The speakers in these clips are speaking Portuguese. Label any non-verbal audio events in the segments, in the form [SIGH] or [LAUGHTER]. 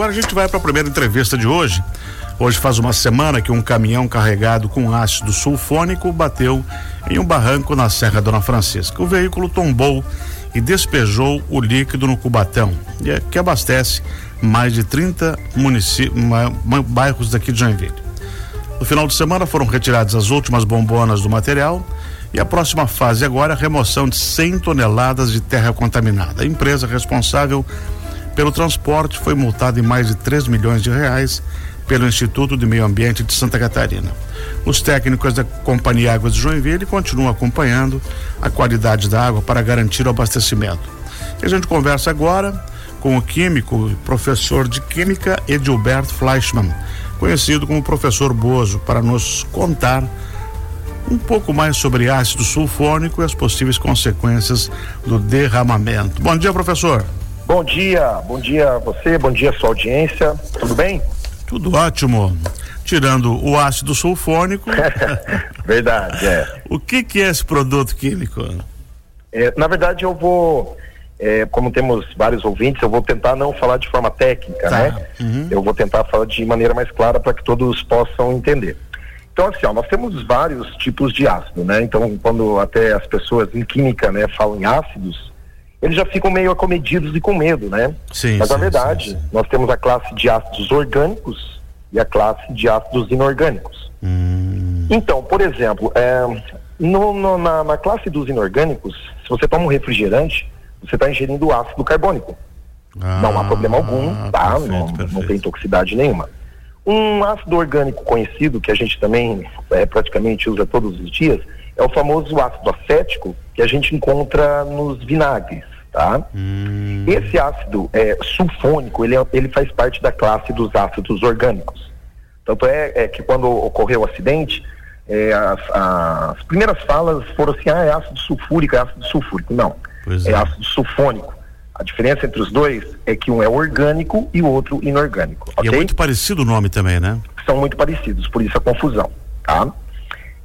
Agora a gente vai para a primeira entrevista de hoje. Hoje faz uma semana que um caminhão carregado com ácido sulfônico bateu em um barranco na Serra Dona Francisca. O veículo tombou e despejou o líquido no Cubatão, é, que abastece mais de 30 bairros daqui de Joinville. No final de semana foram retiradas as últimas bombonas do material e a próxima fase agora é a remoção de 100 toneladas de terra contaminada. A empresa responsável pelo transporte foi multada em mais de 3 milhões de reais pelo Instituto de Meio Ambiente de Santa Catarina. Os técnicos da Companhia Águas de Joinville continuam acompanhando a qualidade da água para garantir o abastecimento. E a gente conversa agora com o químico, professor de Química Edilberto Fleischmann, conhecido como professor Bozo, para nos contar um pouco mais sobre ácido sulfônico e as possíveis consequências do derramamento. Bom dia, professor. Bom dia, bom dia a você, bom dia a sua audiência. Tudo bem? Tudo ótimo. Tirando o ácido sulfônico. [LAUGHS] Verdade, é. O que, que é esse produto químico? É, na verdade, eu vou, é, como temos vários ouvintes, eu vou tentar não falar de forma técnica, tá. né? Uhum. Eu vou tentar falar de maneira mais clara para que todos possam entender. Então, assim, ó, nós temos vários tipos de ácido, né? Então, quando até as pessoas em química, né, falam em ácidos, eles já ficam meio acomedidos e com medo, né? Sim, Mas sim, na verdade, sim, sim. nós temos a classe de ácidos orgânicos e a classe de ácidos inorgânicos. Hum. Então, por exemplo, é, no, no, na, na, classe dos inorgânicos, se você toma um refrigerante, você está ingerindo ácido carbônico. Ah, não há problema algum, tá? Perfeito, não, perfeito. não tem toxicidade nenhuma. Um ácido orgânico conhecido, que a gente também é, praticamente usa todos os dias, é o famoso ácido acético, que a gente encontra nos vinagres, tá? Hum. Esse ácido é, sulfônico, ele, é, ele faz parte da classe dos ácidos orgânicos. Tanto é, é que quando ocorreu o acidente, é, as, as, primeiras falas foram assim, ah, é ácido sulfúrico, é ácido sulfúrico. Não, é é. ácido sulfônico. A diferença entre os dois é que um é orgânico e o outro inorgânico, E ok? é muito parecido o nome também, né? são muito parecidos, por isso a confusão, tá?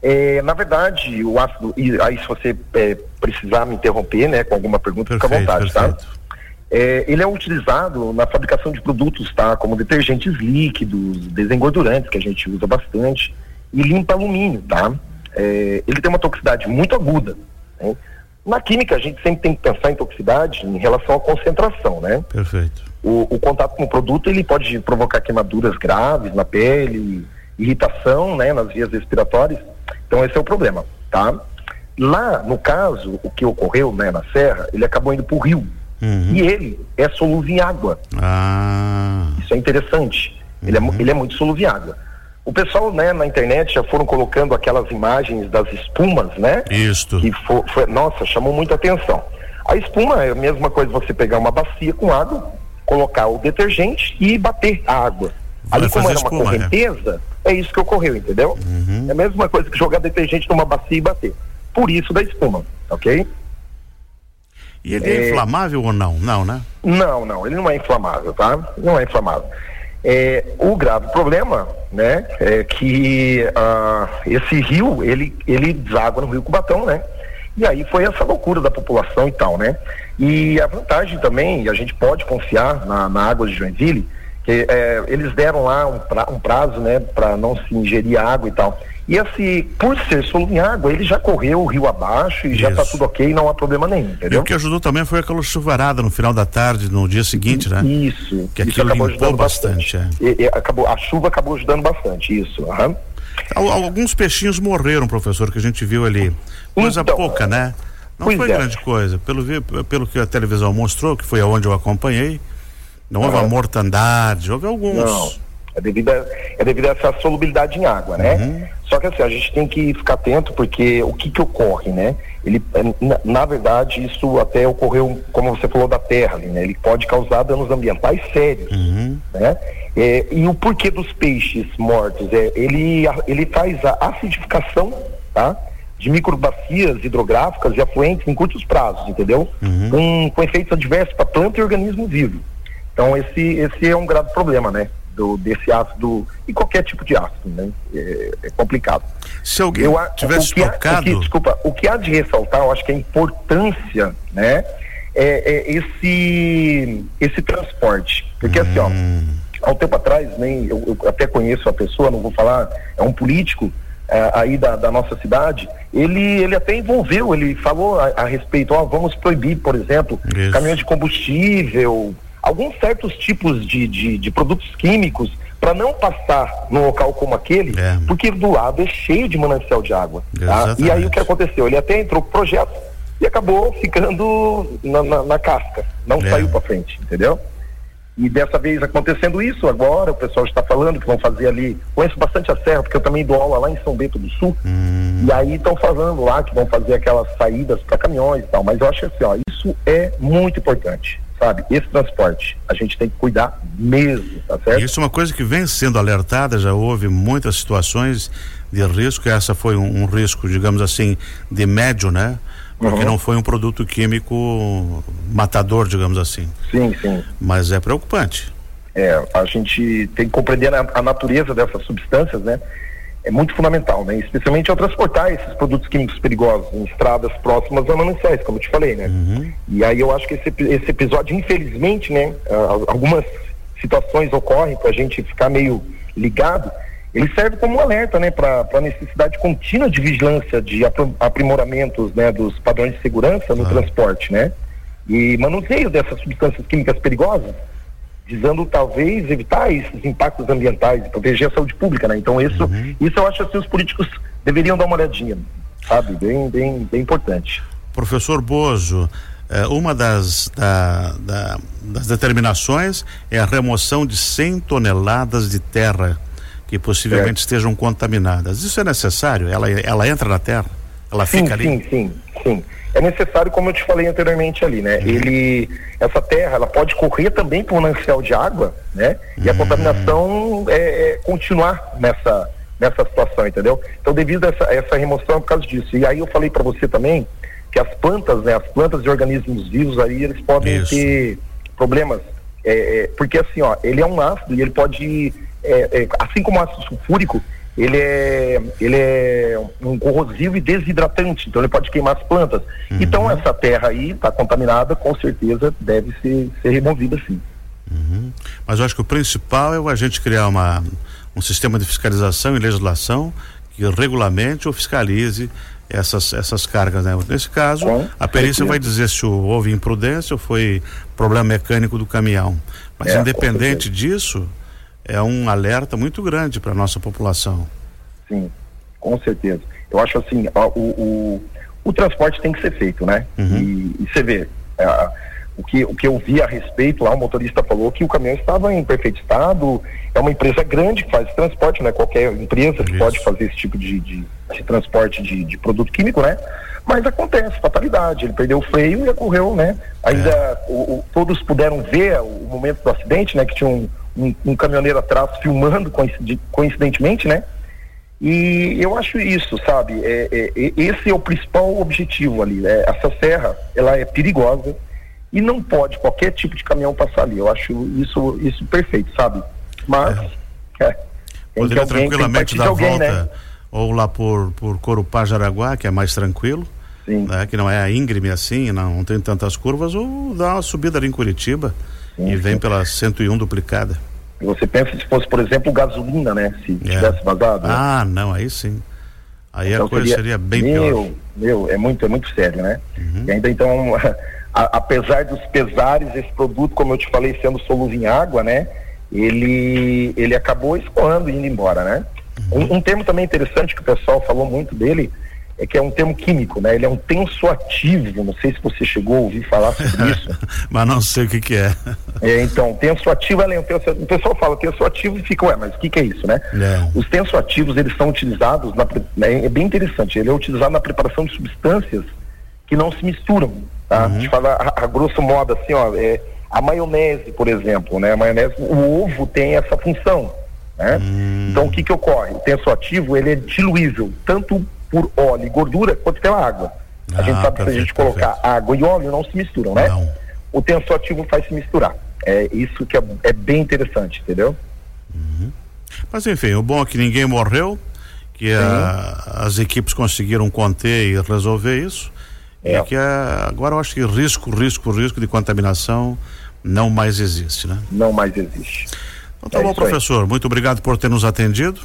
É, na verdade, o ácido, e aí se você é, precisar me interromper, né, com alguma pergunta, fica à Perfeito, vontade, perfeito. tá? É, ele é utilizado na fabricação de produtos, tá? Como detergentes líquidos, desengordurantes, que a gente usa bastante, e limpa alumínio, tá? É, ele tem uma toxicidade muito aguda, né? Na química, a gente sempre tem que pensar em toxicidade em relação à concentração, né? Perfeito. o, o contato com o produto ele pode provocar queimaduras graves na pele, irritação, né, nas vias respiratórias. Então esse é o problema, tá? Lá, no caso, o que ocorreu, né, na serra, ele acabou indo para o rio Uhum. e ele é solúvel em água. Ah, Isso é interessante. Ele, é, ele é muito solúvel em água. O pessoal, né, na internet já foram colocando aquelas imagens das espumas, né? isto. que fo- foi, nossa, chamou muita atenção. A espuma é a mesma coisa você pegar uma bacia com água, colocar o detergente e bater a água. Ali como era uma espuma, é. correnteza, é isso que ocorreu, entendeu? Uhum. É a mesma coisa que jogar detergente numa bacia e bater. Por isso da espuma, ok? E ele é, É. inflamável ou não? Não, né? Não, não, ele não é inflamável, tá? Não é inflamável. É, o grave problema, né, é que ah, esse rio, ele, ele deságua no rio Cubatão, né? E aí foi essa loucura da população e tal, né? E a vantagem também, a gente pode confiar na, na água de Joinville, que é, eles deram lá um, pra- um prazo, né, para não se ingerir água e tal. E esse, por ser solúvel em água, ele já correu o rio abaixo e já tá Isso. tudo ok, não há problema nenhum, E entendeu? o que ajudou também foi aquela chuvarada no final da tarde, no dia seguinte, né? Isso. Que isso aquilo acabou limpou ajudando bastante, é. E- e acabou, a chuva acabou ajudando bastante, isso. Al- Alguns peixinhos morreram, professor, que a gente viu ali. Coisa Então, pouca, né? Não foi é. grande coisa. Pelo, pelo que a televisão mostrou, que foi aonde eu acompanhei, não houve Aham. a mortandade, houve alguns. Não. É devido, a, é devido a essa solubilidade em água, né? Uhum. Só que assim, a gente tem que ficar atento porque o que que ocorre, né? Ele, na, na verdade, isso até ocorreu, como você falou, da terra ali, né? Ele pode causar danos ambientais sérios, Uhum. né? É, e o porquê dos peixes mortos? É, ele, ele faz a acidificação, tá? De microbacias hidrográficas e afluentes em curtos prazos, entendeu? Uhum. Com, com efeitos adversos para planta e organismo vivo. Então esse, esse é um grave problema, né? Do, desse ácido e qualquer tipo de ácido, né? É, é complicado. Se alguém Eu, tivesse o que há- o tocado. que- desculpa, o que há de ressaltar, eu acho que a importância, né? É, é esse, esse transporte. Porque assim, ó, Hum. há um tempo atrás, nem eu, eu até conheço a pessoa, não vou falar, é um político é, aí da, da, nossa cidade, ele, ele até envolveu, ele falou a, a respeito, ó, vamos proibir, por exemplo, Isso. caminhões de combustível, alguns certos tipos de, de, de produtos químicos para não passar num local como aquele, é. porque do lado é cheio de manancial de água. Tá? E aí o que aconteceu? Ele até entrou com projeto e acabou ficando na, na, na casca, não é. saiu para frente, entendeu? E dessa vez acontecendo isso agora, o pessoal está falando que vão fazer ali, conheço bastante a serra, porque eu também dou aula lá em São Bento do Sul, hum. E aí estão falando lá que vão fazer aquelas saídas para caminhões e tal, mas eu acho assim, ó, isso é muito importante sabe? Esse transporte, a gente tem que cuidar mesmo, tá certo? Isso é uma coisa que vem sendo alertada, já houve muitas situações de risco, essa foi um, um risco, digamos assim, de médio, né? Porque uhum. não foi um produto químico matador, digamos assim. Sim, sim. Mas é preocupante. É, a gente tem que compreender a, a natureza dessas substâncias, né? É muito fundamental, né? Especialmente ao transportar esses produtos químicos perigosos em estradas próximas a mananciais, como eu te falei, né? Uhum. E aí eu acho que esse, esse episódio, infelizmente, né? algumas situações ocorrem para a gente ficar meio ligado. Ele serve como um alerta, né? Para a necessidade contínua de vigilância, de aprimoramentos, né? Dos padrões de segurança no transporte, né? E manuseio dessas substâncias químicas perigosas visando talvez evitar esses impactos ambientais e proteger a saúde pública, né? Então isso, uhum. isso eu acho assim os políticos deveriam dar uma olhadinha, sabe? Bem, bem, bem importante. Professor Bozo, eh, uma das, da, da, das determinações é a remoção de 100 toneladas de terra que possivelmente estejam contaminadas. Isso é necessário? Ela, ela entra na terra? Ela sim, fica ali? Sim, sim, sim é necessário, como eu te falei anteriormente ali, né? Uhum. Ele, essa terra, ela pode correr também por um manancial de água, né? E a uhum. contaminação é, é, continuar nessa, nessa situação, entendeu? Então, devido a essa, essa remoção é por causa disso. E aí eu falei para você também que as plantas, né? As plantas de organismos vivos aí, eles podem Isso. ter problemas, é, é, porque assim, ó, ele é um ácido e ele pode, é, é, assim como o ácido sulfúrico, ele é, ele é um corrosivo e desidratante, então ele pode queimar as plantas. Uhum. Então essa terra aí está contaminada, com certeza deve ser, ser removida sim. Uhum. Mas eu acho que o principal é a gente criar uma, um sistema de fiscalização e legislação que regulamente ou fiscalize essas, essas cargas, né? Nesse caso, com a perícia certeza. vai dizer se houve imprudência ou foi problema mecânico do caminhão. Mas é, independente disso, é um alerta muito grande para a nossa população. Sim, com certeza. Eu acho assim, o, o, o transporte tem que ser feito, né? Uhum. E, e, você vê, é, o, que, o que eu vi a respeito lá, o motorista falou que o caminhão estava em perfeito estado, é uma empresa grande que faz transporte, né? Qualquer empresa que pode fazer esse tipo de, de, de transporte de, de, produto químico, né? Mas acontece, fatalidade, ele perdeu o freio e ocorreu, né? Ainda é. o, o, todos puderam ver o momento do acidente, né? Que tinha um um, um caminhoneiro atrás filmando coincidentemente, né? E eu acho isso, sabe? É, é, é, esse é o principal objetivo ali. Né? Essa serra, ela é perigosa e não pode qualquer tipo de caminhão passar ali. Eu acho isso, isso perfeito, sabe? Mas é. é Poderia tranquilamente dar alguém, volta né? ou lá por, por Corupá, Jaraguá, que é mais tranquilo. Né? Que não é íngreme assim, não, não tem tantas curvas, ou dar uma subida ali em Curitiba e vem pela 101 duplicada. Você pensa se fosse, por exemplo, gasolina, né? Se é. tivesse vazado. Né? Ah, não, aí sim. Aí então, a coisa seria, seria bem meu, pior. Meu, é muito, é muito sério, né? Uhum. E ainda então, [LAUGHS] a, apesar dos pesares, esse produto, como eu te falei, sendo solúvel em água, né? Ele, ele acabou escoando e indo embora, né? Uhum. Um, um termo também interessante que o pessoal falou muito dele é que é um termo químico, né? Ele é um tensoativo, não sei se você chegou a ouvir falar sobre isso. [LAUGHS] mas não sei o que que é. é então, tensoativo, é um tensoativo, o pessoal fala tensoativo e fica, ué, mas o que que é isso, né? É. Os tensoativos, eles são utilizados, na, né, é bem interessante, ele é utilizado na preparação de substâncias que não se misturam, tá? Uhum. A gente fala a, a, grosso modo assim, ó, é, a maionese, por exemplo, né? A maionese, o ovo tem essa função, né? Hum. Então, o que que ocorre? O tensoativo, ele é diluível, tanto por óleo e gordura quanto pela água. A ah, gente sabe que se a gente colocar perfeito. água e óleo não se misturam, né? Não. O tensoativo faz se misturar. É isso que é, é bem interessante, entendeu? Uhum. Mas enfim, o bom é que ninguém morreu, que a, as equipes conseguiram conter e resolver isso. É. E que a, agora eu acho que risco, risco, risco de contaminação não mais existe, né? Não mais existe. Então tá é bom, professor. Aí. Muito obrigado por ter nos atendido.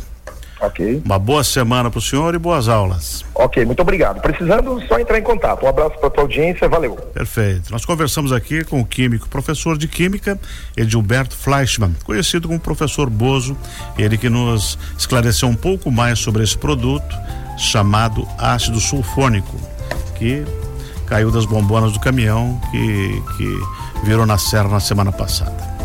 Ok. Uma boa semana para o senhor e boas aulas. Ok, muito obrigado. Precisando, só entrar em contato. Um abraço para a tua audiência, valeu. Perfeito. Nós conversamos aqui com o químico, professor de Química, Edilberto Fleischmann, conhecido como professor Bozo, ele que nos esclareceu um pouco mais sobre esse produto chamado ácido sulfônico, que caiu das bombonas do caminhão que, que virou na serra na semana passada.